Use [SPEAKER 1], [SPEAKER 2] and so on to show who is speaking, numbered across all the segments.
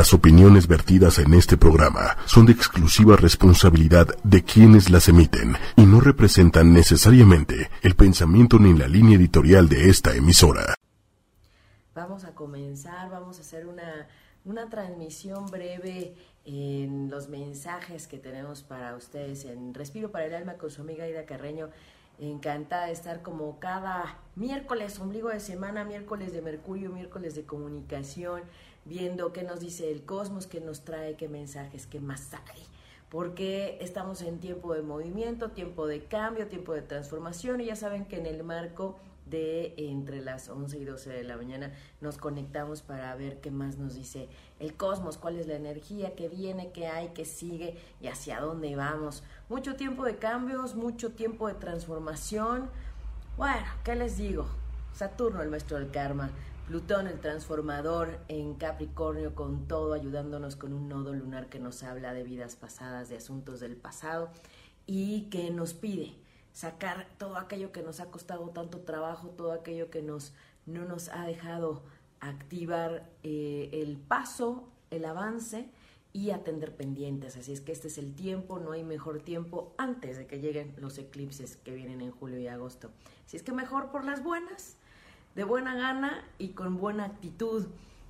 [SPEAKER 1] Las opiniones vertidas en este programa son de exclusiva responsabilidad de quienes las emiten y no representan necesariamente el pensamiento ni la línea editorial de esta emisora.
[SPEAKER 2] Vamos a comenzar, vamos a hacer una, una transmisión breve en los mensajes que tenemos para ustedes en Respiro para el Alma con su amiga Ida Carreño. Encantada de estar como cada miércoles, ombligo de semana, miércoles de Mercurio, miércoles de comunicación viendo qué nos dice el cosmos, qué nos trae, qué mensajes, qué más hay. Porque estamos en tiempo de movimiento, tiempo de cambio, tiempo de transformación y ya saben que en el marco de entre las 11 y 12 de la mañana nos conectamos para ver qué más nos dice el cosmos, cuál es la energía que viene, qué hay, qué sigue y hacia dónde vamos. Mucho tiempo de cambios, mucho tiempo de transformación. Bueno, ¿qué les digo? Saturno, el maestro del karma, Plutón, el transformador en Capricornio, con todo, ayudándonos con un nodo lunar que nos habla de vidas pasadas, de asuntos del pasado y que nos pide sacar todo aquello que nos ha costado tanto trabajo, todo aquello que nos, no nos ha dejado activar eh, el paso, el avance y atender pendientes. Así es que este es el tiempo, no hay mejor tiempo antes de que lleguen los eclipses que vienen en julio y agosto. Así es que mejor por las buenas de buena gana y con buena actitud.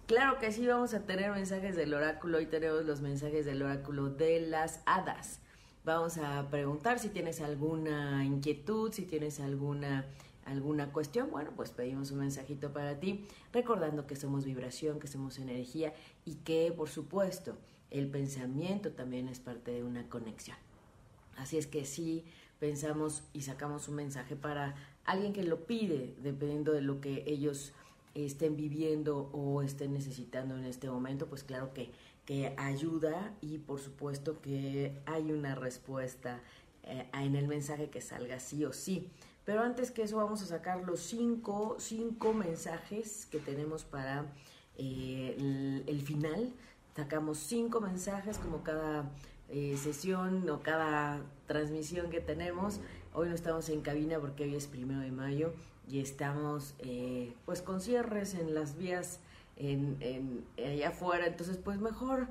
[SPEAKER 2] Claro que sí, vamos a tener mensajes del oráculo. Hoy tenemos los mensajes del oráculo de las hadas. Vamos a preguntar si tienes alguna inquietud, si tienes alguna alguna cuestión, bueno, pues pedimos un mensajito para ti, recordando que somos vibración, que somos energía y que, por supuesto, el pensamiento también es parte de una conexión. Así es que sí, pensamos y sacamos un mensaje para alguien que lo pide, dependiendo de lo que ellos estén viviendo o estén necesitando en este momento, pues claro que, que ayuda y por supuesto que hay una respuesta eh, en el mensaje que salga sí o sí. Pero antes que eso vamos a sacar los cinco, cinco mensajes que tenemos para eh, el, final. Sacamos cinco mensajes como cada eh, sesión o cada transmisión que tenemos. Hoy no estamos en cabina porque hoy es primero de mayo y estamos eh, pues con cierres en las vías en, en, allá afuera. Entonces pues mejor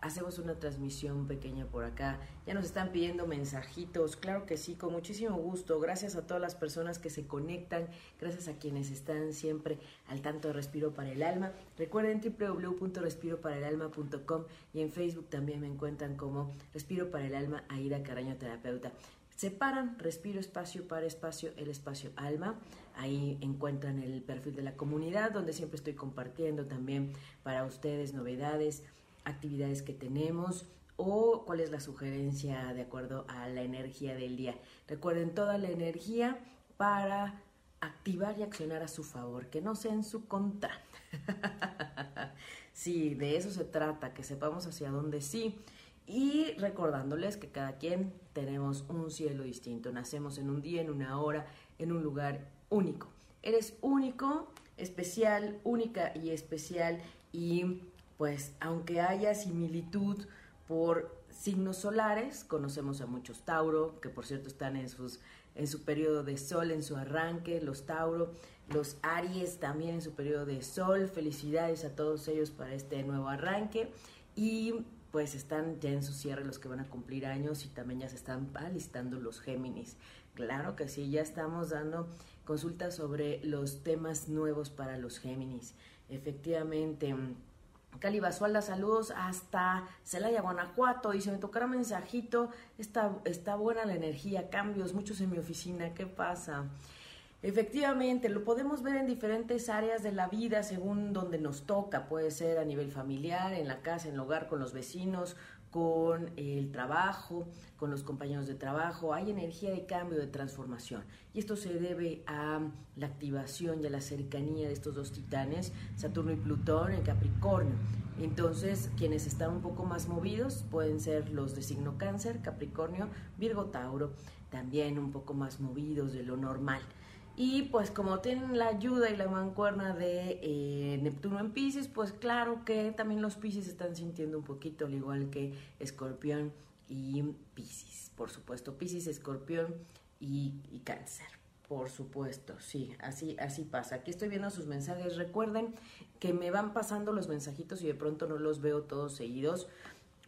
[SPEAKER 2] hacemos una transmisión pequeña por acá. Ya nos están pidiendo mensajitos, claro que sí, con muchísimo gusto. Gracias a todas las personas que se conectan, gracias a quienes están siempre al tanto de Respiro para el Alma. Recuerden www.respiroparaelalma.com y en Facebook también me encuentran como Respiro para el Alma, Aida Caraño Terapeuta. Separan Respiro Espacio para Espacio, el Espacio Alma. Ahí encuentran el perfil de la comunidad donde siempre estoy compartiendo también para ustedes novedades actividades que tenemos o cuál es la sugerencia de acuerdo a la energía del día. Recuerden toda la energía para activar y accionar a su favor, que no sea en su contra. sí, de eso se trata, que sepamos hacia dónde sí. Y recordándoles que cada quien tenemos un cielo distinto, nacemos en un día, en una hora, en un lugar único. Eres único, especial, única y especial. Y pues aunque haya similitud por signos solares, conocemos a muchos Tauro, que por cierto están en, sus, en su periodo de sol, en su arranque, los Tauro, los Aries también en su periodo de sol, felicidades a todos ellos para este nuevo arranque. Y pues están ya en su cierre los que van a cumplir años y también ya se están alistando los Géminis. Claro que sí, ya estamos dando consultas sobre los temas nuevos para los Géminis. Efectivamente, Cali Basualda, saludos hasta Celaya, Guanajuato. Dice, me tocará mensajito, está, está buena la energía, cambios, muchos en mi oficina, ¿qué pasa? Efectivamente, lo podemos ver en diferentes áreas de la vida según donde nos toca. Puede ser a nivel familiar, en la casa, en el hogar, con los vecinos, con el trabajo, con los compañeros de trabajo, hay energía de cambio, de transformación. Y esto se debe a la activación y a la cercanía de estos dos titanes, Saturno y Plutón en Capricornio. Entonces, quienes están un poco más movidos pueden ser los de signo cáncer, Capricornio, Virgo, Tauro, también un poco más movidos de lo normal. Y pues como tienen la ayuda y la mancuerna de eh, Neptuno en Pisces, pues claro que también los Pisces están sintiendo un poquito, al igual que Escorpión y Pisces. Por supuesto, Pisces, Escorpión y, y Cáncer. Por supuesto, sí, así, así pasa. Aquí estoy viendo sus mensajes. Recuerden que me van pasando los mensajitos y de pronto no los veo todos seguidos,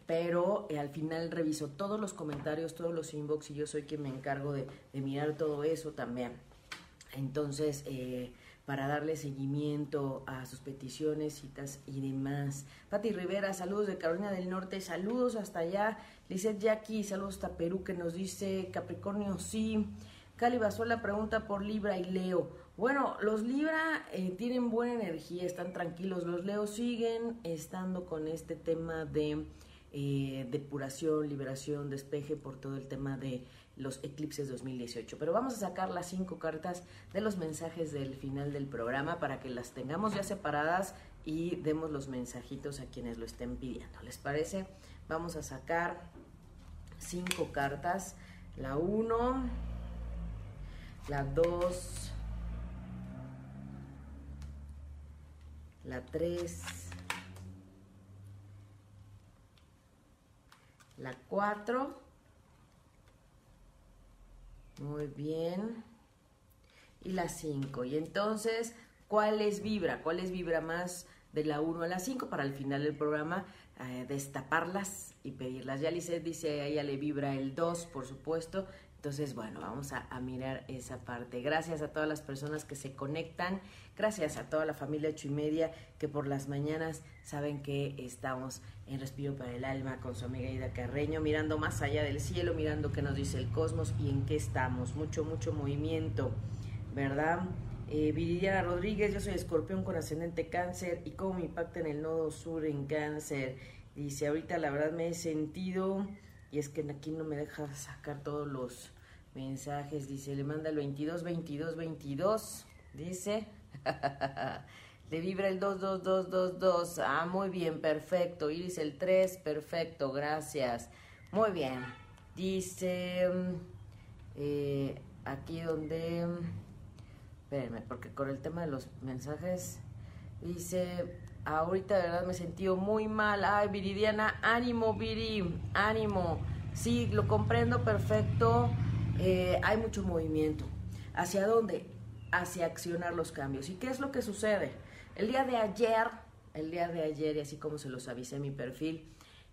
[SPEAKER 2] pero eh, al final reviso todos los comentarios, todos los inbox y yo soy quien me encargo de, mirar todo eso también. Entonces, eh, para darle seguimiento a sus peticiones, citas y demás. Pati Rivera, saludos de Carolina del Norte, saludos hasta allá. Lizeth Jackie, saludos hasta Perú, que nos dice Capricornio, sí. Cali Basola pregunta por Libra y Leo. Bueno, los Libra eh, tienen buena energía, están tranquilos. Los Leo siguen estando con este tema de eh, depuración, liberación, despeje por todo el tema de los eclipses 2018. Pero vamos a sacar las cinco cartas de los mensajes del final del programa para que las tengamos ya separadas y demos los mensajitos a quienes lo estén pidiendo. ¿Les parece? Vamos a sacar cinco cartas. La uno la 2, la 3, la 4, muy bien, y la 5. Y entonces, ¿cuál es vibra? ¿Cuál es vibra más de la 1 a la 5 para al final del programa eh, destaparlas y pedirlas? Ya Lizeth dice, a ella le vibra el 2, por supuesto, entonces, bueno, vamos a, mirar esa parte. Gracias a todas las personas que se conectan, gracias a toda la familia ocho y media que por las mañanas saben que estamos en Respiro para el Alma con su amiga Ida Carreño, mirando más allá del cielo, mirando qué nos dice el cosmos y en qué estamos. Mucho, mucho movimiento, ¿verdad? Eh, Viridiana Rodríguez, yo soy escorpión con ascendente cáncer y cómo me impacta en el nodo sur en cáncer. Dice, ahorita la verdad me he sentido y es que aquí no me deja sacar todos los mensajes. Dice, le manda el 22, 22, 22. Dice, le vibra el 2, 2, 2, 2, 2. Ah, muy bien, perfecto. Iris el 3, perfecto, gracias. Muy bien. Dice, mm, eh, aquí donde... Espérenme, porque con el tema de los mensajes, dice, Ahorita de verdad me sentido muy mal. Ay, Viridiana, ánimo, Viri, ánimo. Sí, lo comprendo perfecto. Eh, hay mucho movimiento. ¿Hacia dónde? Hacia accionar los cambios. ¿Y qué es lo que sucede? El día de ayer, el día de ayer, y así como se los avisé en mi perfil,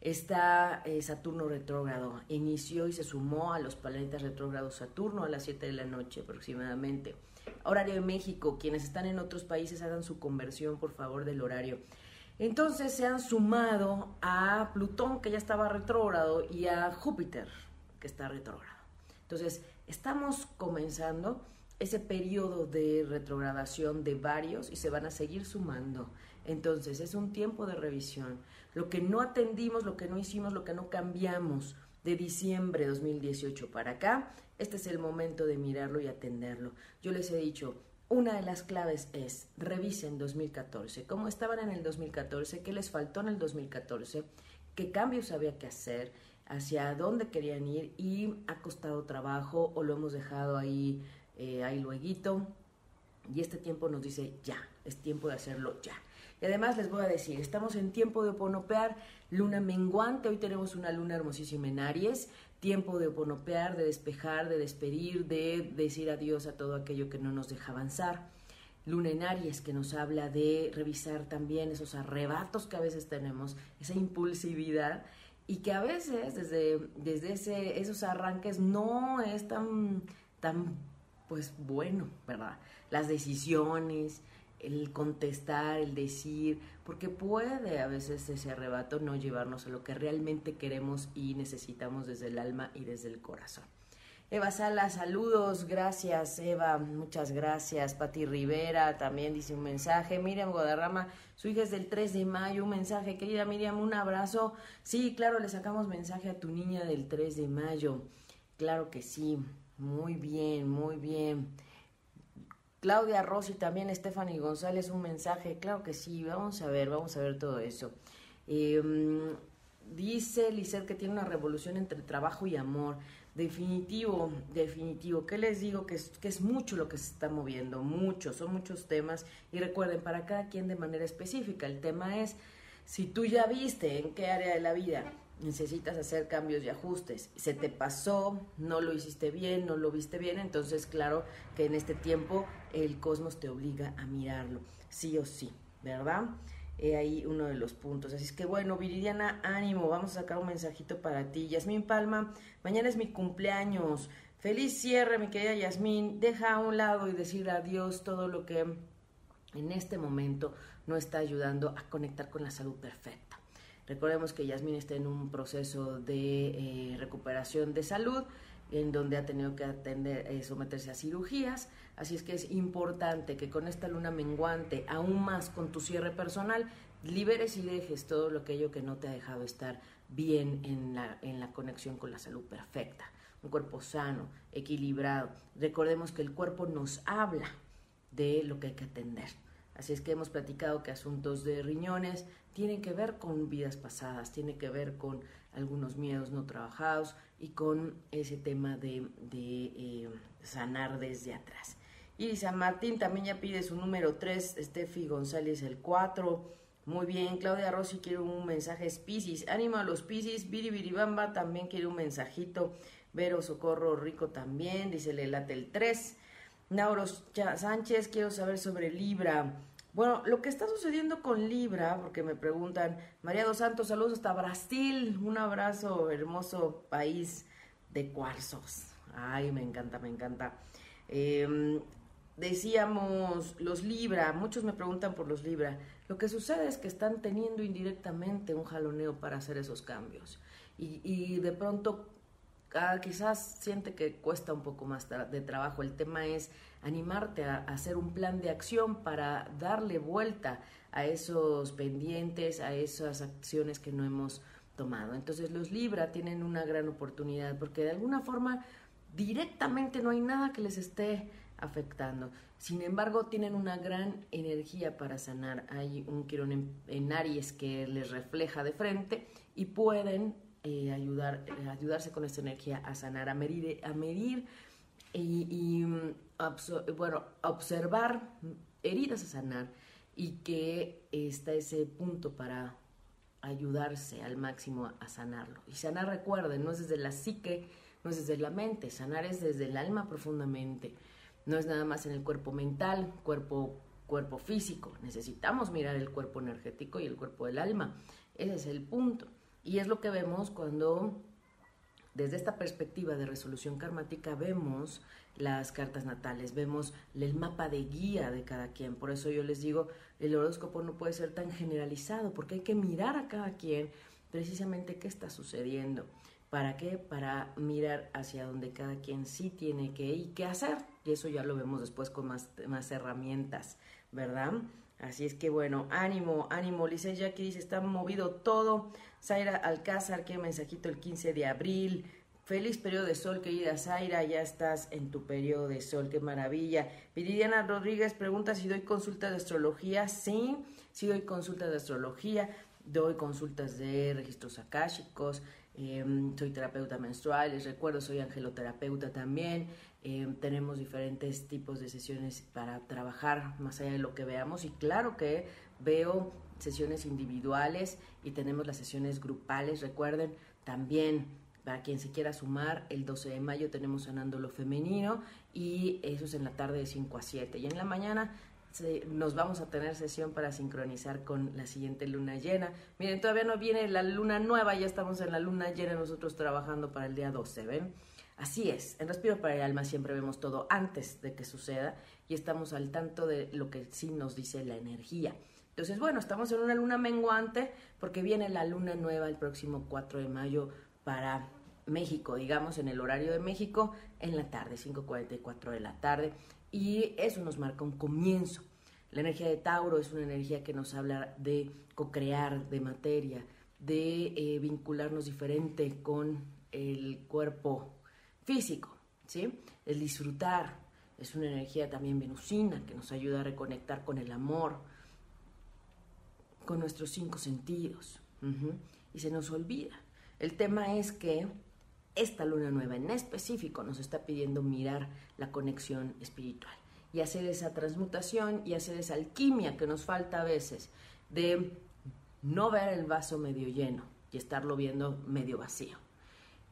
[SPEAKER 2] está eh, Saturno retrógrado. Inició y se sumó a los planetas retrógrados Saturno a las 7 de la noche aproximadamente. Horario de México, quienes están en otros países hagan su conversión por favor del horario. Entonces se han sumado a Plutón que ya estaba retrógrado y a Júpiter que está retrógrado. Entonces estamos comenzando ese periodo de retrogradación de varios y se van a seguir sumando. Entonces es un tiempo de revisión. Lo que no atendimos, lo que no hicimos, lo que no cambiamos de diciembre de 2018 para acá, este es el momento de mirarlo y atenderlo. Yo les he dicho, una de las claves es revisen 2014, cómo estaban en el 2014, qué les faltó en el 2014, qué cambios había que hacer, hacia dónde querían ir y ha costado trabajo o lo hemos dejado ahí, eh, ahí luego. Y este tiempo nos dice ya, es tiempo de hacerlo ya. Además les voy a decir, estamos en tiempo de oponopear, luna menguante, hoy tenemos una luna hermosísima en Aries, tiempo de oponopear, de despejar, de despedir, de decir adiós a todo aquello que no nos deja avanzar. Luna en Aries que nos habla de revisar también esos arrebatos que a veces tenemos, esa impulsividad y que a veces desde, desde ese, esos arranques no es tan, tan pues bueno, ¿verdad? Las decisiones, el contestar, el decir, porque puede a veces ese arrebato no llevarnos a lo que realmente queremos y necesitamos desde el alma y desde el corazón. Eva Sala, saludos, gracias Eva, muchas gracias. Pati Rivera también dice un mensaje. Miriam Guadarrama, su hija es del 3 de mayo, un mensaje. Querida Miriam, un abrazo. Sí, claro, le sacamos mensaje a tu niña del 3 de mayo. Claro que sí, muy bien, muy bien. Claudia Rossi, también Stephanie González, un mensaje. Claro que sí, vamos a ver, vamos a ver todo eso. Em, dice Lizeth que tiene una revolución entre trabajo y amor. Definitivo, definitivo. ¿Qué les digo? Que es, que es mucho lo que se está moviendo, mucho, son muchos temas. Y recuerden, para cada quien de manera específica, el tema es, si tú ya viste en qué área de la vida necesitas hacer cambios y ajustes. Se te pasó, no lo hiciste bien, no lo viste bien, entonces claro que en este tiempo el cosmos te obliga a mirarlo, sí o sí, ¿verdad? He ahí uno de los puntos. Así es que bueno, Viridiana, ánimo, vamos a sacar un mensajito para ti. Yasmín Palma, mañana es mi cumpleaños. Feliz cierre, mi querida Yasmín. Deja a un lado y decir adiós todo lo que en este momento no está ayudando a conectar con la salud perfecta. Recordemos que Yasmín está en un proceso de eh, recuperación de salud en donde ha tenido que atender, eh, someterse a cirugías, así es que es importante que con esta luna menguante, aún más con tu cierre personal, liberes y dejes todo lo aquello que no te ha dejado estar bien en la, en la conexión con la salud perfecta. Un cuerpo sano, equilibrado. Recordemos que el cuerpo nos habla de lo que hay que atender. Así es que hemos platicado que asuntos de riñones tienen que ver con vidas pasadas, tienen que ver con algunos miedos no trabajados y con ese tema de, eh, sanar desde atrás. Y San Martín también ya pide su número 3, Steffi González el 4. Muy bien, Claudia Rossi quiere un mensaje, es Piscis. Ánimo a los Piscis, Biribiribamba también quiere un mensajito. Vero Socorro Rico también, dice le late el 3. Nauros Sánchez, quiero saber sobre Libra. Bueno, lo que está sucediendo con Libra, porque me preguntan, María dos Santos, saludos hasta Brasil, un abrazo, hermoso país de cuarzos. Ay, me encanta, me encanta. Em, decíamos, los Libra, muchos me preguntan por los Libra. Lo que sucede es que están teniendo indirectamente un jaloneo para hacer esos cambios. Y, y de pronto Ah, quizás siente que cuesta un poco más de trabajo. El tema es animarte a, hacer un plan de acción para darle vuelta a esos pendientes, a esas acciones que no hemos tomado. Entonces los Libra tienen una gran oportunidad porque de alguna forma directamente no hay nada que les esté afectando. Sin embargo, tienen una gran energía para sanar. Hay un quirón en, en Aries que les refleja de frente y pueden eh, ayudar, eh, ayudarse con esta energía a sanar, a medir, a medir y, mm, bueno, observar heridas a sanar y que está ese punto para ayudarse al máximo a, sanarlo. Y sanar, recuerden, no es desde la psique, no es desde la mente, sanar es desde el alma profundamente. No es nada más en el cuerpo mental, cuerpo, cuerpo físico. Necesitamos mirar el cuerpo energético y el cuerpo del alma. Ese es el punto. Y es lo que vemos cuando desde esta perspectiva de resolución karmática vemos las cartas natales, vemos el mapa de guía de cada quien. Por eso yo les digo, el horóscopo no puede ser tan generalizado, porque hay que mirar a cada quien precisamente qué está sucediendo. ¿Para qué? Para mirar hacia donde cada quien sí tiene que ir y qué hacer. Y eso ya lo vemos después con más, más herramientas, ¿verdad? Así es que bueno, ánimo, ánimo. Lice Jackie dice, está movido todo. Zaira Alcázar, qué mensajito el 15 de abril. Feliz periodo de sol, querida Zaira, ya estás en tu periodo de sol, qué maravilla. Viridiana Rodríguez pregunta si doy consultas de astrología. Sí, sí doy consultas de astrología, doy consultas de registros akáshicos, em, soy terapeuta menstrual, les recuerdo, soy angeloterapeuta también. Em, tenemos diferentes tipos de sesiones para trabajar más allá de lo que veamos y claro que veo sesiones individuales y tenemos las sesiones grupales. Recuerden también, para quien se quiera sumar, el 12 de mayo tenemos Sanando lo Femenino y eso es en la tarde de 5 a 7. Y en la mañana nos vamos a tener sesión para sincronizar con la siguiente luna llena. Miren, todavía no viene la luna nueva, ya estamos en la luna llena nosotros trabajando para el día 12, ¿ven? Así es, en Respiro para el Alma siempre vemos todo antes de que suceda y estamos al tanto de lo que sí nos dice la energía. Entonces, bueno, estamos en una luna menguante porque viene la luna nueva el próximo 4 de mayo para México, digamos, en el horario de México, en la tarde, 5.44 de la tarde, y eso nos marca un comienzo. La energía de Tauro es una energía que nos habla de co-crear, de materia, de eh, vincularnos diferente con el cuerpo físico, ¿sí? El disfrutar es una energía también venusina que nos ayuda a reconectar con el amor, con nuestros cinco sentidos. Y se nos olvida. El tema es que esta luna nueva en específico nos está pidiendo mirar la conexión espiritual y hacer esa transmutación y hacer esa alquimia que nos falta a veces de no ver el vaso medio lleno, y estarlo viendo medio vacío.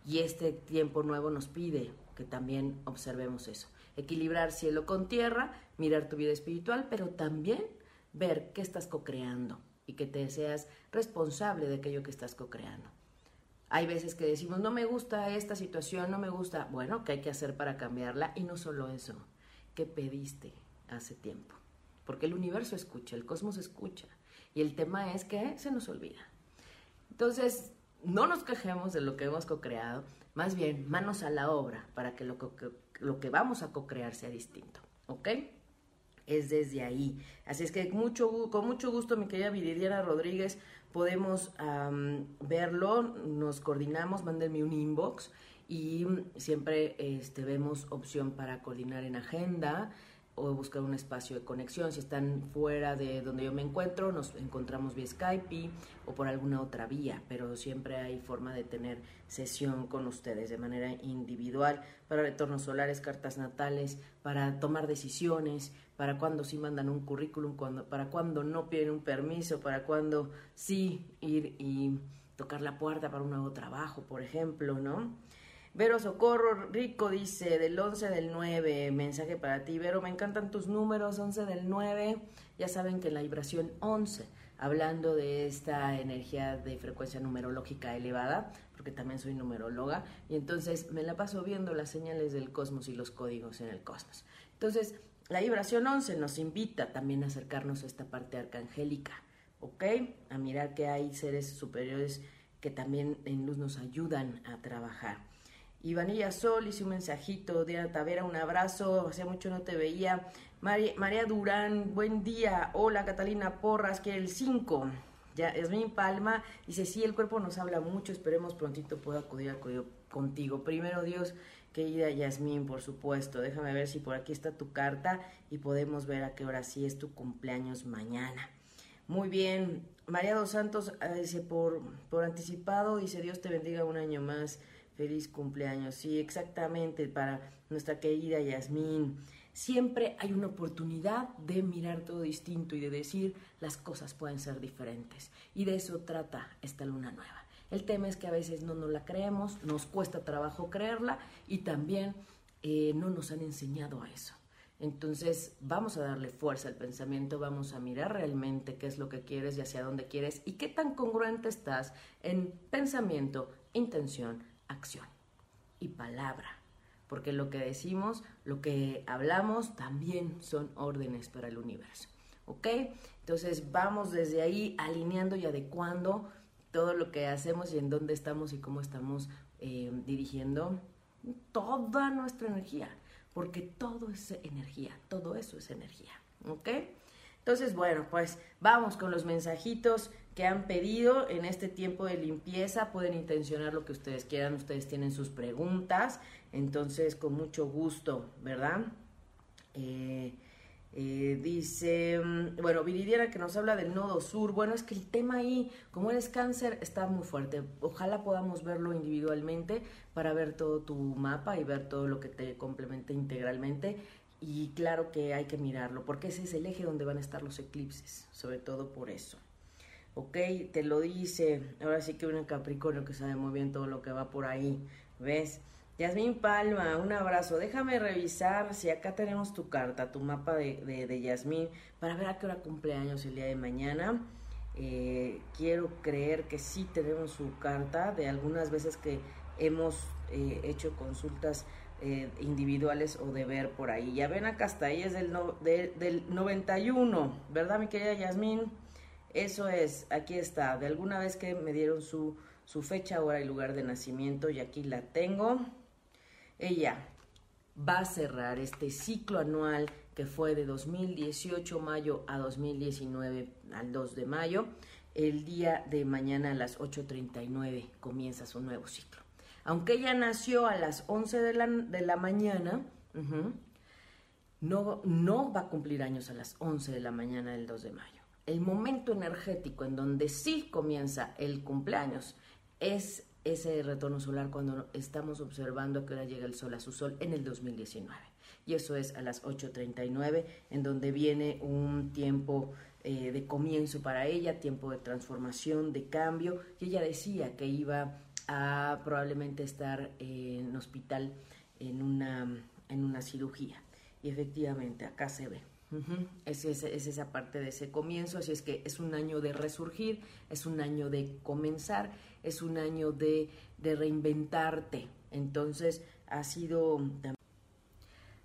[SPEAKER 2] Y este tiempo nuevo nos pide que también observemos eso. Equilibrar cielo con tierra, mirar tu vida espiritual, pero también ver qué estás co-creando y que te seas responsable de aquello que estás co-creando. Hay veces que decimos, no me gusta esta situación, no me gusta. Bueno, ¿qué hay que hacer para cambiarla? Y no solo eso, ¿qué pediste hace tiempo? Porque el universo escucha, el cosmos escucha. Y el tema es que se nos olvida. Entonces, no nos quejemos de lo que hemos co-creado, más bien manos a la obra para que lo que, vamos a co-crear sea distinto. ¿Ok? Es desde ahí. Así es que mucho, con mucho gusto, mi querida Viridiana Rodríguez, podemos verlo, nos coordinamos, mándenme un inbox y siempre este, vemos opción para coordinar en agenda o buscar un espacio de conexión. Si están fuera de donde yo me encuentro, nos encontramos vía Skype o por alguna otra vía, pero siempre hay forma de tener sesión con ustedes de manera individual para retornos solares, cartas natales, para tomar decisiones, para cuando sí mandan un currículum, cuando, para cuando no piden un permiso, para cuando sí ir y tocar la puerta para un nuevo trabajo, por ejemplo, ¿no? Vero Socorro Rico dice del 11 del 9, mensaje para ti. Vero, me encantan tus números, 11 del 9. Ya saben que la vibración 11, hablando de esta energía de frecuencia numerológica elevada, porque también soy numeróloga, y entonces me la paso viendo las señales del cosmos y los códigos en el cosmos. Entonces, la vibración 11 nos invita también a acercarnos a esta parte arcangélica, ¿ok? A mirar que hay seres superiores que también en luz nos ayudan a trabajar. Ivanilla Sol hice un mensajito, Diana Tavera, un abrazo, hacía mucho no te veía. María, Durán, buen día. Hola Catalina Porras, que el 5. Ya, Esmín Palma dice, sí, el cuerpo nos habla mucho, esperemos prontito pueda acudir, acudir contigo. Primero Dios, querida Yasmín, por supuesto, déjame ver si por aquí está tu carta y podemos ver a qué hora sí es tu cumpleaños mañana. Muy bien, María dos Santos eh, dice por, por anticipado, dice Dios te bendiga un año más. Feliz cumpleaños, sí, exactamente, para nuestra querida Yasmín. Siempre hay una oportunidad de mirar todo distinto y de decir las cosas pueden ser diferentes. Y de eso trata esta luna nueva. El tema es que a veces no nos la creemos, nos cuesta trabajo creerla y también eh, no nos han enseñado a eso. Entonces vamos a darle fuerza al pensamiento, vamos a mirar realmente qué es lo que quieres y hacia dónde quieres y qué tan congruente estás en pensamiento, intención, acción y palabra. Porque lo que decimos, lo que hablamos, también son órdenes para el universo. ¿Ok? Entonces vamos desde ahí alineando y adecuando todo lo que hacemos y en dónde estamos y cómo estamos eh, dirigiendo toda nuestra energía. Porque todo es energía, todo eso es energía. ¿Ok? Entonces, bueno, pues vamos con los mensajitos que han pedido en este tiempo de limpieza. Pueden intencionar lo que ustedes quieran, ustedes tienen sus preguntas, entonces con mucho gusto, ¿verdad? Eh, eh, dice, mm, bueno, Viridiana que nos habla del nodo sur. Bueno, es que el tema ahí, como eres cáncer, está muy fuerte. Ojalá podamos verlo individualmente para ver todo tu mapa y ver todo lo que te complementa integralmente. Y claro que hay que mirarlo, porque ese es el eje donde van a estar los eclipses, sobre todo por eso. ¿Ok? Te lo dice, ahora sí que un Capricornio que sabe muy bien todo lo que va por ahí, ¿ves? Yasmín Palma, un abrazo. Déjame revisar si acá tenemos tu carta, tu mapa de, de, Yasmín, para ver a qué hora cumpleaños el día de mañana. Eh, quiero creer que sí tenemos su carta de algunas veces que hemos eh, hecho consultas eh, individuales o de ver por ahí. Ya ven acá está, ahí es del, no, del 91, ¿verdad mi querida Yasmín? Eso es, aquí está, de alguna vez que me dieron su, su fecha, hora y lugar de nacimiento y aquí la tengo. Ella va a cerrar este ciclo anual que fue de 2018 mayo a 2019 al 2 de mayo. El día de mañana a las 8.39 comienza su nuevo ciclo. Aunque ella nació a las 11 de la, de la mañana, no, no va a cumplir años a las 11 de la mañana del 2 de mayo el momento energético en donde sí comienza el cumpleaños es ese retorno solar cuando estamos observando a qué hora llega el sol a su sol en el 2019. Y eso es a las 8.39, en donde viene un tiempo eh, de comienzo para ella, tiempo de transformación, de cambio, y ella decía que iba a probablemente estar en hospital en una, en una cirugía. Y efectivamente, acá se ve. Es, es, esa parte de ese comienzo, así es que es un año de resurgir, es un año de comenzar, es un año de, de reinventarte. Entonces, ha sido...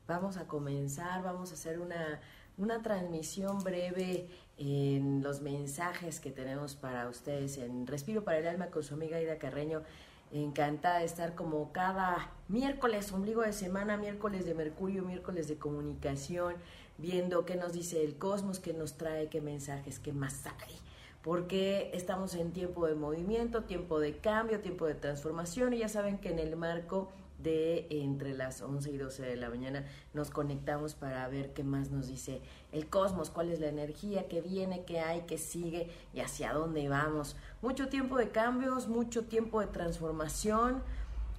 [SPEAKER 2] Vamos a comenzar, vamos a hacer una, una transmisión breve en los mensajes que tenemos para ustedes en Respiro para el Alma con su amiga Ida Carreño. Encantada de estar como cada miércoles, ombligo de semana, miércoles de Mercurio, miércoles de comunicación, viendo qué nos dice el cosmos, qué nos trae, qué mensajes, qué más hay. Porque estamos en tiempo de movimiento, tiempo de cambio, tiempo de transformación y ya saben que en el marco de entre las 11 y 12 de la mañana nos conectamos para ver qué más nos dice el cosmos, cuál es la energía que viene, qué hay, qué sigue y hacia dónde vamos. Mucho tiempo de cambios, mucho tiempo de transformación.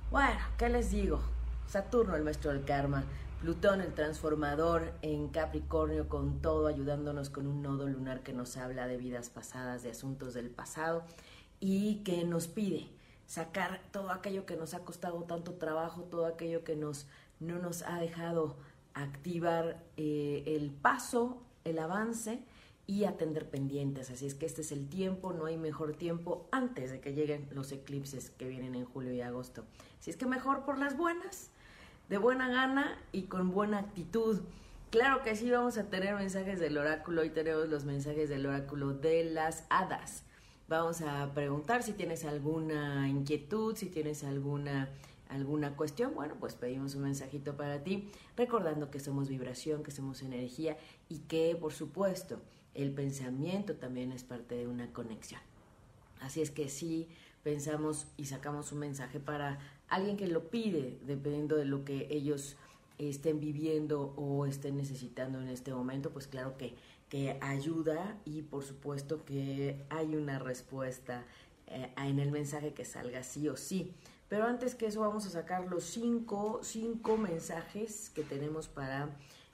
[SPEAKER 2] Bueno, ¿qué les digo? Saturno, el maestro del karma, Plutón, el transformador en Capricornio, con todo ayudándonos con un nodo lunar que nos habla de vidas pasadas, de asuntos del pasado y que nos pide sacar todo aquello que nos ha costado tanto trabajo, todo aquello que nos, no nos ha dejado activar eh, el paso, el avance y atender pendientes. Así es que este es el tiempo, no hay mejor tiempo antes de que lleguen los eclipses que vienen en julio y agosto. Así es que mejor por las buenas, de buena gana y con buena actitud. Claro que sí, vamos a tener mensajes del oráculo. Hoy tenemos los mensajes del oráculo de las hadas. Vamos a preguntar si tienes alguna inquietud, si tienes alguna alguna cuestión, bueno, pues pedimos un mensajito para ti, recordando que somos vibración, que somos energía y que, por supuesto, el pensamiento también es parte de una conexión. Así es que si pensamos y sacamos un mensaje para alguien que lo pide, dependiendo de lo que ellos estén viviendo o estén necesitando en este momento, pues claro que que ayuda y por supuesto que hay una respuesta eh, en el mensaje que salga sí o sí. Pero antes que eso vamos a sacar los cinco, cinco mensajes que tenemos para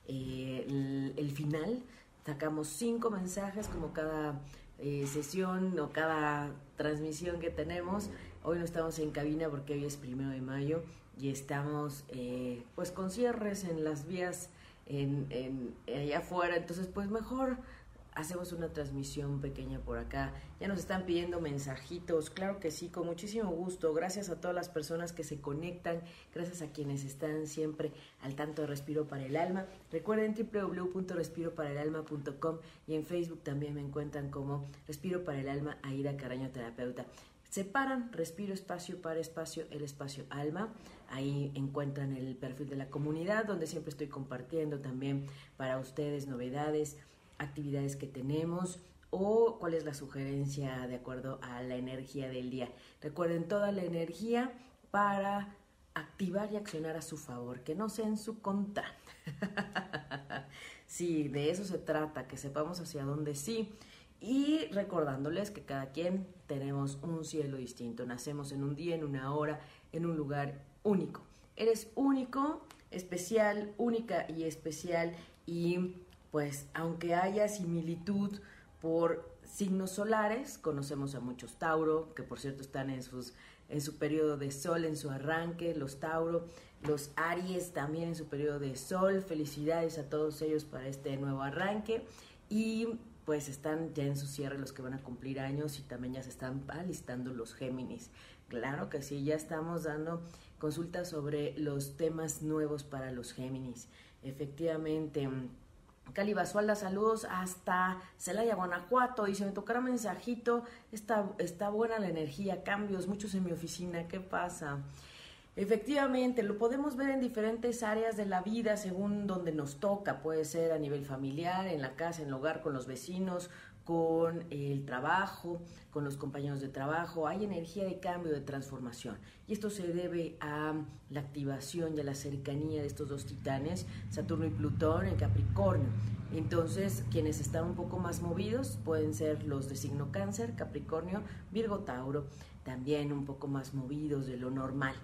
[SPEAKER 2] eh, el, final. Sacamos cinco mensajes como cada eh, sesión o cada transmisión que tenemos. Hoy no estamos en cabina porque hoy es primero de mayo y estamos pues con cierres en las vías en, allá afuera, entonces pues mejor hacemos una transmisión pequeña por acá. Ya nos están pidiendo mensajitos, claro que sí, con muchísimo gusto. Gracias a todas las personas que se conectan, gracias a quienes están siempre al tanto de Respiro para el Alma. Recuerden www.respiroparaelalma.com y en Facebook también me encuentran como Respiro para el Alma, Aida Caraño Terapeuta. Separan respiro espacio para espacio, el espacio alma. Ahí encuentran el perfil de la comunidad donde siempre estoy compartiendo también para ustedes novedades, actividades que tenemos o cuál es la sugerencia de acuerdo a la energía del día. Recuerden toda la energía para activar y accionar a su favor, que no sea en su contra. sí, de eso se trata, que sepamos hacia dónde sí y recordándoles que cada quien tenemos un cielo distinto. Nacemos en un día, en una hora, en un lugar único. Eres único, especial, única y especial. Y pues aunque haya similitud por signos solares, conocemos a muchos Tauro, que por cierto están en, sus, en su periodo de sol, en su arranque, los Tauro, los Aries también en su periodo de sol. Felicidades a todos ellos para este nuevo arranque. Y pues están ya en su cierre los que van a cumplir años y también ya se están alistando los Géminis. Claro que sí, ya estamos dando consultas sobre los temas nuevos para los Géminis. Efectivamente, Cali Basualda, saludos hasta Celaya, Guanajuato. Dice, me tocará mensajito, está, está buena la energía, cambios, muchos en mi oficina, ¿qué pasa? Efectivamente, lo podemos ver en diferentes áreas de la vida según donde nos toca. Puede ser a nivel familiar, en la casa, en el hogar, con los vecinos, con el trabajo, con los compañeros de trabajo. Hay energía de cambio, de transformación. Y esto se debe a la activación y a la cercanía de estos dos titanes, Saturno y Plutón en Capricornio. Entonces, quienes están un poco más movidos pueden ser los de signo cáncer, Capricornio, Virgo, Tauro, también un poco más movidos de lo normal.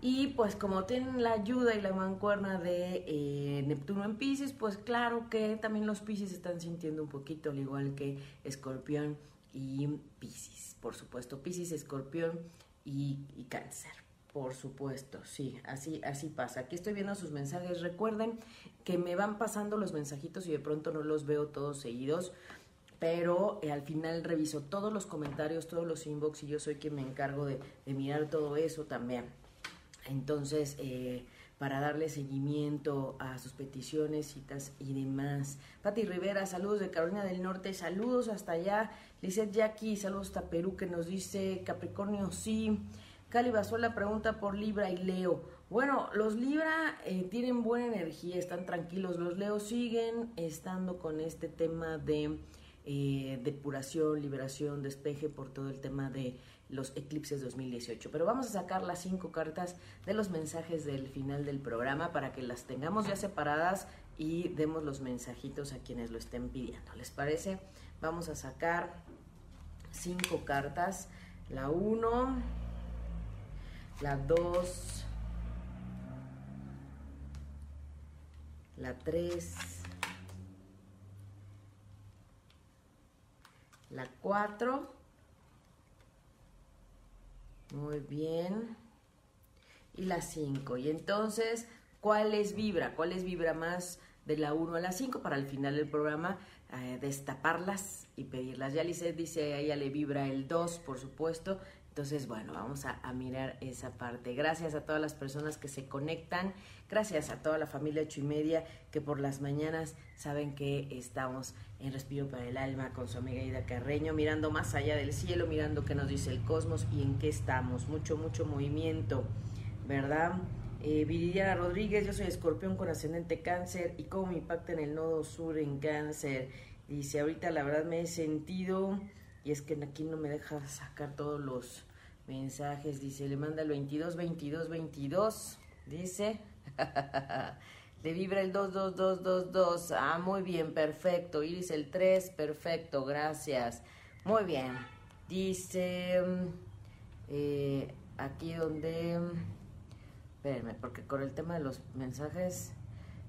[SPEAKER 2] Y pues como tienen la ayuda y la mancuerna de eh, Neptuno en Pisces, pues claro que también los Pisces están sintiendo un poquito, al igual que Escorpión y Pisces. Por supuesto, Pisces, Escorpión y, y Cáncer. Por supuesto, sí, así, así pasa. Aquí estoy viendo sus mensajes. Recuerden que me van pasando los mensajitos y de pronto no los veo todos seguidos pero eh, al final reviso todos los comentarios, todos los inbox y yo soy quien me encargo de, mirar todo eso también. Entonces, eh, para darle seguimiento a sus peticiones, citas y demás. Pati Rivera, saludos de Carolina del Norte, saludos hasta allá. Lizeth Jackie, saludos hasta Perú, que nos dice Capricornio, sí. Cali la pregunta por Libra y Leo. Bueno, los Libra eh, tienen buena energía, están tranquilos. Los Leo siguen estando con este tema de eh, depuración, liberación, despeje por todo el tema de los eclipses 2018. Pero vamos a sacar las cinco cartas de los mensajes del final del programa para que las tengamos ya separadas y demos los mensajitos a quienes lo estén pidiendo. ¿Les parece? Vamos a sacar cinco cartas. La 1, la 2, la 3, la 4. Muy bien. Y la 5. Y entonces, ¿cuál es vibra? ¿Cuál es vibra más de la 1 a la 5? Para el final del programa, eh, destaparlas y pedirlas. Ya Lizeth dice, a ella le vibra el 2, por supuesto. Entonces, bueno, vamos a, mirar esa parte. Gracias a todas las personas que se conectan, gracias a toda la familia ocho y media que por las mañanas saben que estamos en Respiro para el Alma con su amiga Ida Carreño, mirando más allá del cielo, mirando qué nos dice el cosmos y en qué estamos. Mucho, mucho movimiento, ¿verdad? Eh, Viridiana Rodríguez, yo soy escorpión con ascendente cáncer y cómo me impacta en el nodo sur en cáncer. Dice, ahorita la verdad me he sentido y es que aquí no me deja sacar todos los mensajes. Dice, le manda el 22, 22, 22. Dice, le vibra el 2, 2, 2, 2, 2. Ah, muy bien, perfecto. Iris el 3, perfecto, gracias. Muy bien. Dice, eh, aquí donde, espérenme, porque con el tema de los mensajes,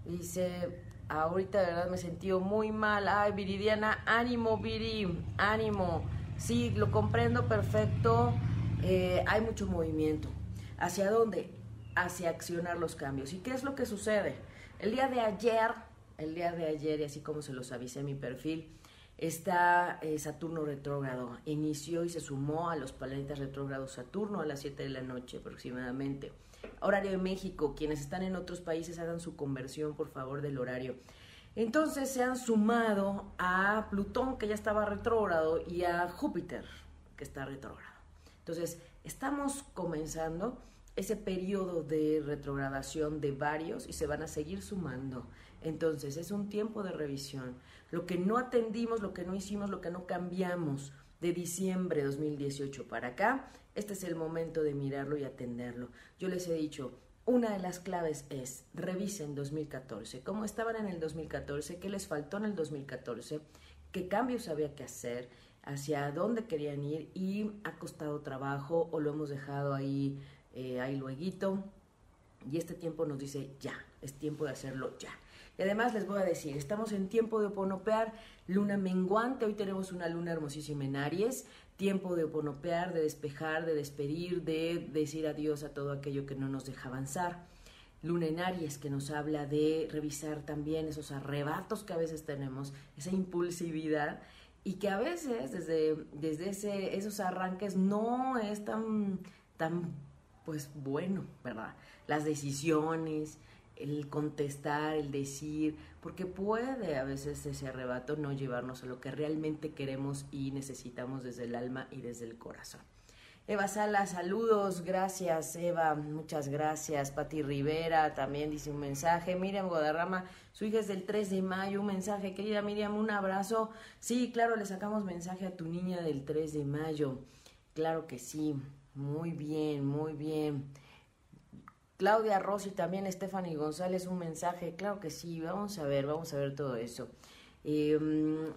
[SPEAKER 2] dice, ahorita de verdad me he sentido muy mal. Ay, Viridiana, ánimo, Viri, ánimo. Sí, lo comprendo perfecto. Eh, hay mucho movimiento. ¿Hacia dónde? Hacia accionar los cambios. ¿Y qué es lo que sucede? El día de ayer, el día de ayer, y así como se los avisé en mi perfil, está eh, Saturno retrógrado. Inició y se sumó a los planetas retrógrados Saturno a las 7 de la noche aproximadamente. Horario de México, quienes están en otros países hagan su conversión por favor del horario. Entonces se han sumado a Plutón que ya estaba retrógrado y a Júpiter que está retrógrado. Entonces, estamos comenzando ese periodo de retrogradación de varios y se van a seguir sumando. Entonces, es un tiempo de revisión. Lo que no atendimos, lo que no hicimos, lo que no cambiamos de diciembre de 2018 para acá, este es el momento de mirarlo y atenderlo. Yo les he dicho, una de las claves es revisen 2014, cómo estaban en el 2014, qué les faltó en el 2014, qué cambios había que hacer, hacia dónde querían ir y ha costado trabajo o lo hemos dejado ahí, eh, ahí luego. Y este tiempo nos dice ya, es tiempo de hacerlo ya. Y además les voy a decir, estamos en tiempo de oponopear, luna menguante, hoy tenemos una luna hermosísima en Aries, tiempo de oponopear, de despejar, de despedir, de decir adiós a todo aquello que no nos deja avanzar. Luna en Aries que nos habla de revisar también esos arrebatos que a veces tenemos, esa impulsividad y que a veces desde, desde ese, esos arranques no es tan, tan pues bueno, ¿verdad? Las decisiones, el contestar, el decir, porque puede a veces ese arrebato no llevarnos a lo que realmente queremos y necesitamos desde el alma y desde el corazón. Eva Sala, saludos, gracias Eva, muchas gracias. Pati Rivera también dice un mensaje. Miriam Guadarrama, su hija es del 3 de mayo, un mensaje. Querida Miriam, un abrazo. Sí, claro, le sacamos mensaje a tu niña del 3 de mayo. Claro que sí, muy bien, muy bien. Claudia Rossi también, Stephanie González, un mensaje. Claro que sí, vamos a ver, vamos a ver todo eso. Em,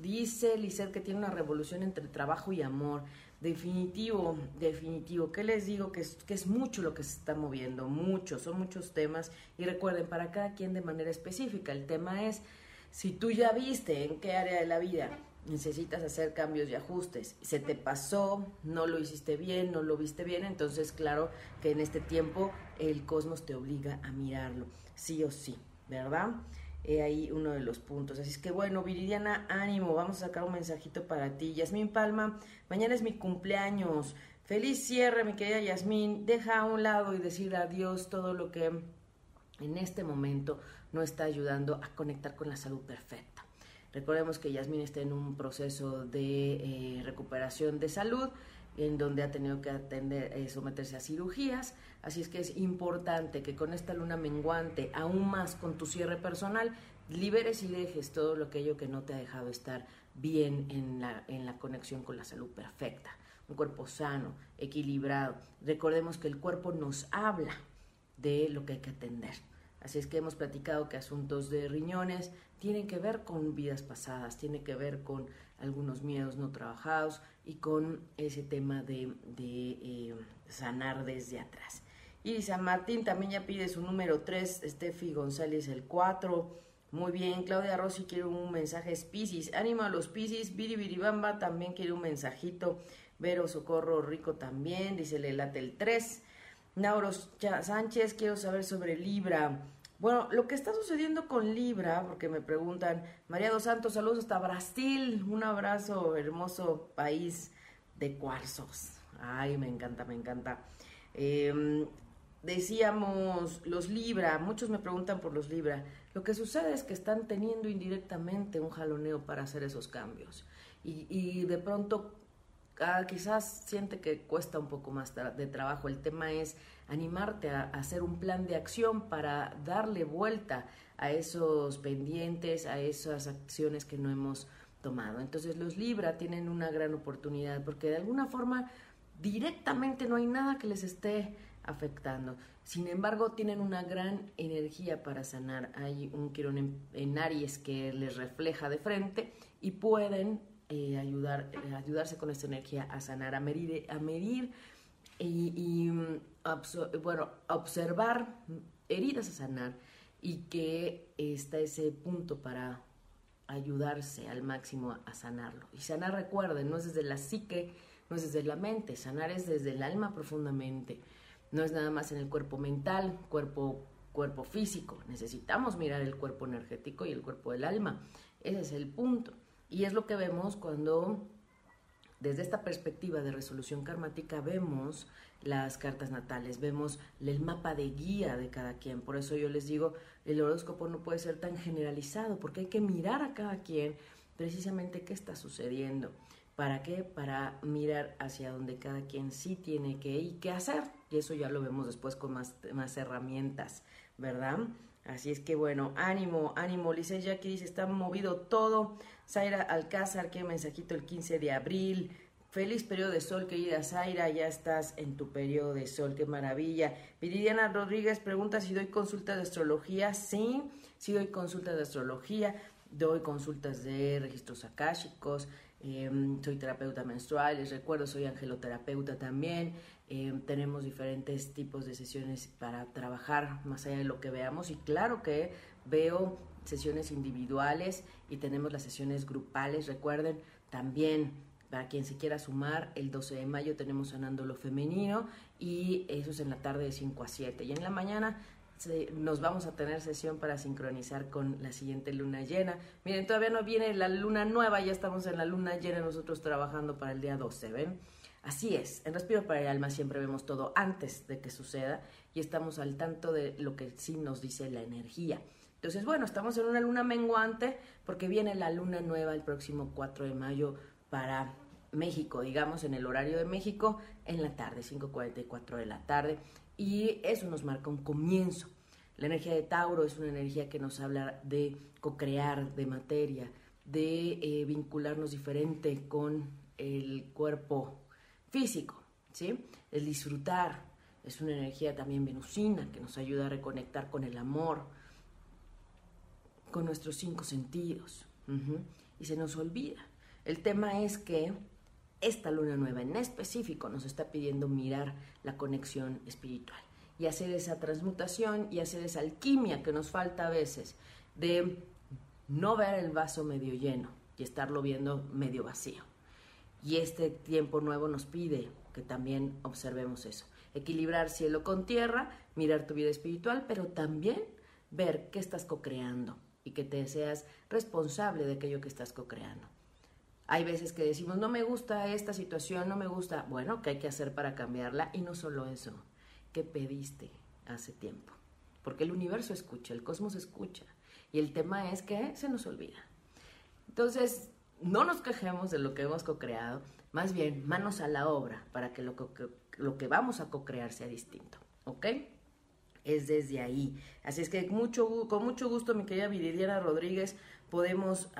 [SPEAKER 2] dice Lizeth que tiene una revolución entre trabajo y amor. Definitivo, definitivo. ¿Qué les digo? Que es, que es mucho lo que se está moviendo, mucho, son muchos temas. Y recuerden, para cada quien de manera específica, el tema es, si tú ya viste en qué área de la vida necesitas hacer cambios y ajustes, se te pasó, no lo hiciste bien, no lo viste bien, entonces claro que en este tiempo el cosmos te obliga a mirarlo, sí o sí, ¿verdad? He ahí uno de los puntos. Así es que bueno, Viridiana, ánimo, vamos a sacar un mensajito para ti. Yasmín Palma, mañana es mi cumpleaños. Feliz cierre, mi querida Yasmín. Deja a un lado y decir adiós todo lo que en este momento no está ayudando a conectar con la salud perfecta. Recordemos que Yasmín está en un proceso de eh, recuperación de salud en donde ha tenido que eh, someterse a cirugías. Así es que es importante que con esta luna menguante, aún más con tu cierre personal, liberes y dejes todo lo aquello que no te ha dejado estar bien en la, en la conexión con la salud perfecta. Un cuerpo sano, equilibrado. Recordemos que el cuerpo nos habla de lo que hay que atender. Así es que hemos platicado que asuntos de riñones tienen que ver con vidas pasadas, tienen que ver con algunos miedos no trabajados y con ese tema de, eh, sanar desde atrás. Y San Martín también ya pide su número 3, Steffi González el 4. Muy bien, Claudia Rossi quiere un mensaje Piscis. Ánimo a los Piscis. Viri Viribamba también quiere un mensajito. Vero Socorro Rico también, dice le late el 3. Nauros Sánchez, quiero saber sobre Libra. Bueno, lo que está sucediendo con Libra, porque me preguntan, María dos Santos, saludos hasta Brasil, un abrazo, hermoso país de cuarzos. Ay, me encanta, me encanta. Em, decíamos, los Libra, muchos me preguntan por los Libra. Lo que sucede es que están teniendo indirectamente un jaloneo para hacer esos cambios. Y, y de pronto Ah, quizás siente que cuesta un poco más de trabajo. El tema es animarte a, hacer un plan de acción para darle vuelta a esos pendientes, a esas acciones que no hemos tomado. Entonces los Libra tienen una gran oportunidad porque de alguna forma directamente no hay nada que les esté afectando. Sin embargo, tienen una gran energía para sanar. Hay un quirón en, en Aries que les refleja de frente y pueden eh, ayudar, eh, ayudarse con esta energía a sanar, a medir, a medir y, mm, bueno, observar heridas a sanar y que está ese punto para ayudarse al máximo a sanarlo. Y sanar, recuerden, no es desde la psique, no es desde la mente, sanar es desde el alma profundamente. No es nada más en el cuerpo mental, cuerpo, cuerpo físico. Necesitamos mirar el cuerpo energético y el cuerpo del alma. Ese es el punto. Y es lo que vemos cuando desde esta perspectiva de resolución karmática vemos las cartas natales, vemos el mapa de guía de cada quien. Por eso yo les digo, el horóscopo no puede ser tan generalizado, porque hay que mirar a cada quien precisamente qué está sucediendo. ¿Para qué? Para mirar hacia donde cada quien sí tiene que y qué hacer. Y eso ya lo vemos después con más, más herramientas, ¿verdad? Así es que bueno, ánimo, ánimo. Lice Jackie dice, está movido todo. Zaira Alcázar, qué mensajito el 15 de abril. Feliz periodo de sol, querida Zaira, ya estás en tu periodo de sol, qué maravilla. Viridiana Rodríguez pregunta si doy consultas de astrología. Sí, sí doy consultas de astrología, doy consultas de registros akáshicos, em, soy terapeuta menstrual, les recuerdo, soy angeloterapeuta también. Em, tenemos diferentes tipos de sesiones para trabajar más allá de lo que veamos y claro que veo sesiones individuales y tenemos las sesiones grupales. Recuerden también para quien se quiera sumar, el 12 de mayo tenemos Sanando lo Femenino y eso es en la tarde de 5 a 7. Y en la mañana nos vamos a tener sesión para sincronizar con la siguiente luna llena. Miren, todavía no viene la luna nueva, ya estamos en la luna llena nosotros trabajando para el día 12, ¿ven? Así es, en Respiro para el Alma siempre vemos todo antes de que suceda y estamos al tanto de lo que sí nos dice la energía. Entonces, bueno, estamos en una luna menguante porque viene la luna nueva el próximo 4 de mayo para México, digamos, en el horario de México, en la tarde, 5.44 de la tarde, y eso nos marca un comienzo. La energía de Tauro es una energía que nos habla de co-crear, de materia, de eh, vincularnos diferente con el cuerpo físico, ¿sí? El disfrutar es una energía también venusina que nos ayuda a reconectar con el amor, nuestros cinco sentidos. y se nos olvida. El tema es que esta luna nueva en específico nos está pidiendo mirar la conexión espiritual y hacer esa transmutación y hacer esa alquimia que nos falta a veces de no ver el vaso medio lleno y estarlo viendo medio vacío. Y este tiempo nuevo nos pide que también observemos eso. Equilibrar cielo con tierra, mirar tu vida espiritual, pero también ver qué estás co-creando y que te seas responsable de aquello que estás co-creando. Hay veces que decimos, no me gusta esta situación, no me gusta. Bueno, ¿qué hay que hacer para cambiarla? Y no solo eso, ¿qué pediste hace tiempo? Porque el universo escucha, el cosmos escucha. Y el tema es que se nos olvida. Entonces, no nos quejemos de lo que hemos co-creado, más bien manos a la obra para que lo, que, vamos a co-crear sea distinto. ¿Ok? Es desde ahí. Así es que mucho, con mucho gusto, mi querida Viridiana Rodríguez, podemos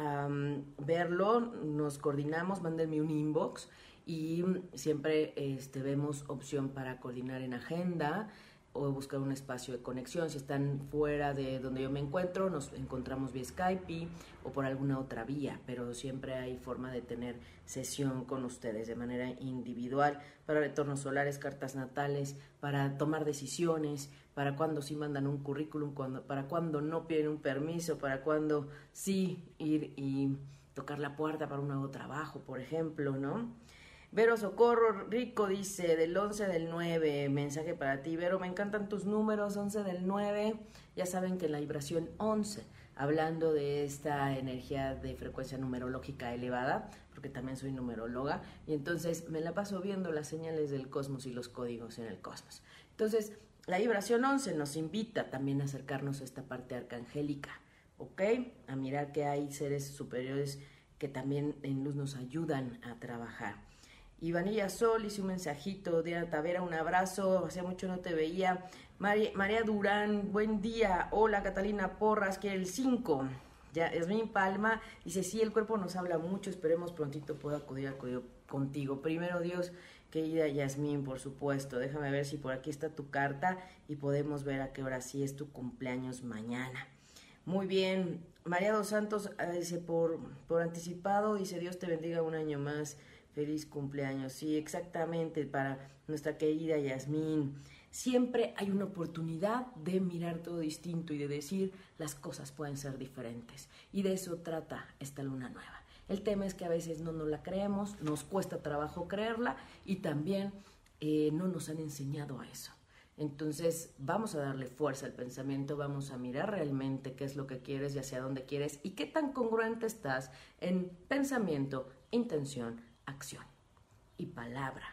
[SPEAKER 2] verlo, nos coordinamos, mándenme un inbox y siempre este, vemos opción para coordinar en agenda o buscar un espacio de conexión. Si están fuera de donde yo me encuentro, nos encontramos vía Skype o por alguna otra vía, pero siempre hay forma de tener sesión con ustedes de manera individual para retornos solares, cartas natales, para tomar decisiones, para cuando sí mandan un currículum, cuando, para cuando no piden un permiso, para cuando sí ir y tocar la puerta para un nuevo trabajo, por ejemplo, ¿no? Vero Socorro Rico dice, del 11 del 9, mensaje para ti. Vero, me encantan tus números, 11 del 9. Ya saben que la vibración 11, hablando de esta energía de frecuencia numerológica elevada, porque también soy numeróloga, y entonces me la paso viendo las señales del cosmos y los códigos en el cosmos. Entonces, la vibración 11 nos invita también a acercarnos a esta parte arcangélica, ¿ok? A mirar que hay seres superiores que también en luz nos ayudan a trabajar. Ivanilla Sol hice un mensajito, Diana Tavera, un abrazo, hacía mucho no te veía. María, Durán, buen día. Hola Catalina Porras, que el 5. Ya, Yasmín Palma dice, sí, el cuerpo nos habla mucho, esperemos prontito pueda acudir, acudir contigo. Primero Dios, querida Yasmín, por supuesto, déjame ver si por aquí está tu carta y podemos ver a qué hora sí es tu cumpleaños mañana. Muy bien, María dos Santos ah, dice por, por anticipado, dice Dios te bendiga un año más. Feliz cumpleaños. Sí, exactamente, para nuestra querida Yasmín. Siempre hay una oportunidad de mirar todo distinto y de decir las cosas pueden ser diferentes. Y de eso trata esta luna nueva. El tema es que a veces no nos la creemos, nos cuesta trabajo creerla y también eh, no nos han enseñado a eso. Entonces vamos a darle fuerza al pensamiento, vamos a mirar realmente qué es lo que quieres y hacia dónde quieres y qué tan congruente estás en pensamiento, intención, acción y palabra,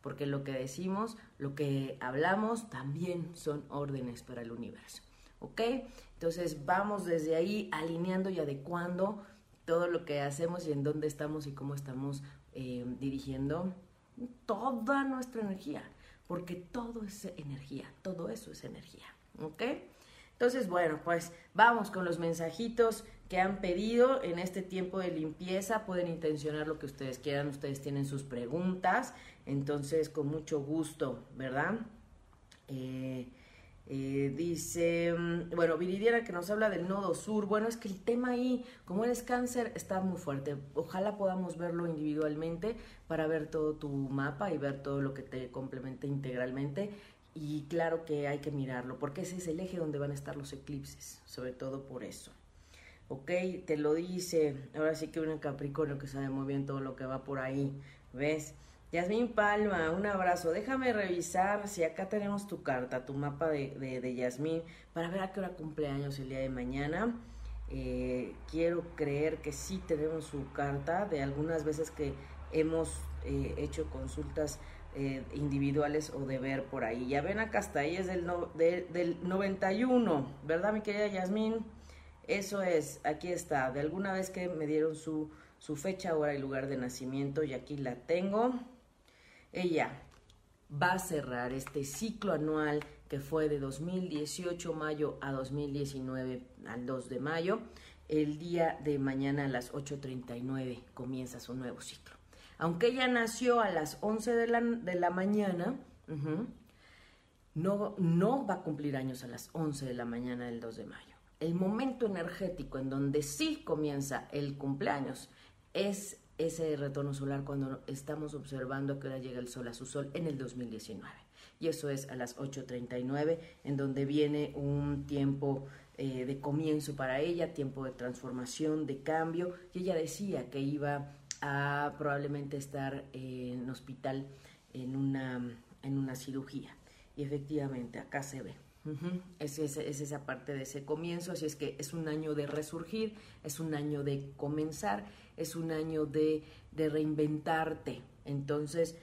[SPEAKER 2] porque lo que decimos, lo que hablamos, también son órdenes para el universo. ¿Ok? Entonces vamos desde ahí alineando y adecuando todo lo que hacemos y en dónde estamos y cómo estamos eh, dirigiendo toda nuestra energía, porque todo es energía, todo eso es energía. ¿Ok? Entonces, bueno, pues vamos con los mensajitos que han pedido en este tiempo de limpieza. Pueden intencionar lo que ustedes quieran, ustedes tienen sus preguntas, entonces con mucho gusto, ¿verdad? Eh, eh, dice, mm, bueno, Viridiana que nos habla del nodo sur. Bueno, es que el tema ahí, como eres cáncer, está muy fuerte. Ojalá podamos verlo individualmente para ver todo tu mapa y ver todo lo que te complemente integralmente. Y claro que hay que mirarlo, porque ese es el eje donde van a estar los eclipses, sobre todo por eso. ¿Ok? Te lo dice, ahora sí que un Capricornio que sabe muy bien todo lo que va por ahí, ¿ves? Yasmín Palma, un abrazo. Déjame revisar si acá tenemos tu carta, tu mapa de, de, Yasmín, para ver a qué hora cumpleaños el día de mañana. Eh, quiero creer que sí tenemos su carta de algunas veces que hemos eh, hecho consultas eh, individuales o de ver por ahí. Ya ven acá está, ahí es del, del 91, ¿verdad mi querida Yasmín? Eso es, aquí está, de alguna vez que me dieron su, su fecha, hora y lugar de nacimiento y aquí la tengo. Ella va a cerrar este ciclo anual que fue de 2018 mayo a 2019 al 2 de mayo. El día de mañana a las 8.39 comienza su nuevo ciclo. Aunque ella nació a las 11 de la, de la mañana, no, no va a cumplir años a las 11 de la mañana del 2 de mayo. el momento energético en donde sí comienza el cumpleaños es ese retorno solar cuando estamos observando que ahora llega el sol a su sol en el 2019. Y eso es a las 8.39, en donde viene un tiempo eh, de comienzo para ella, tiempo de transformación, de cambio. Y ella decía que iba a probablemente estar en hospital en una, en una cirugía. Y efectivamente, acá se ve. es, es, esa parte de ese comienzo, así es que es un año de resurgir, es un año de comenzar, es un año de, de reinventarte. Entonces,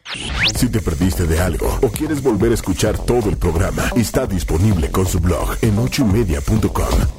[SPEAKER 1] si te perdiste de algo o quieres volver a escuchar todo el programa, está disponible con su blog en ochoymedia.com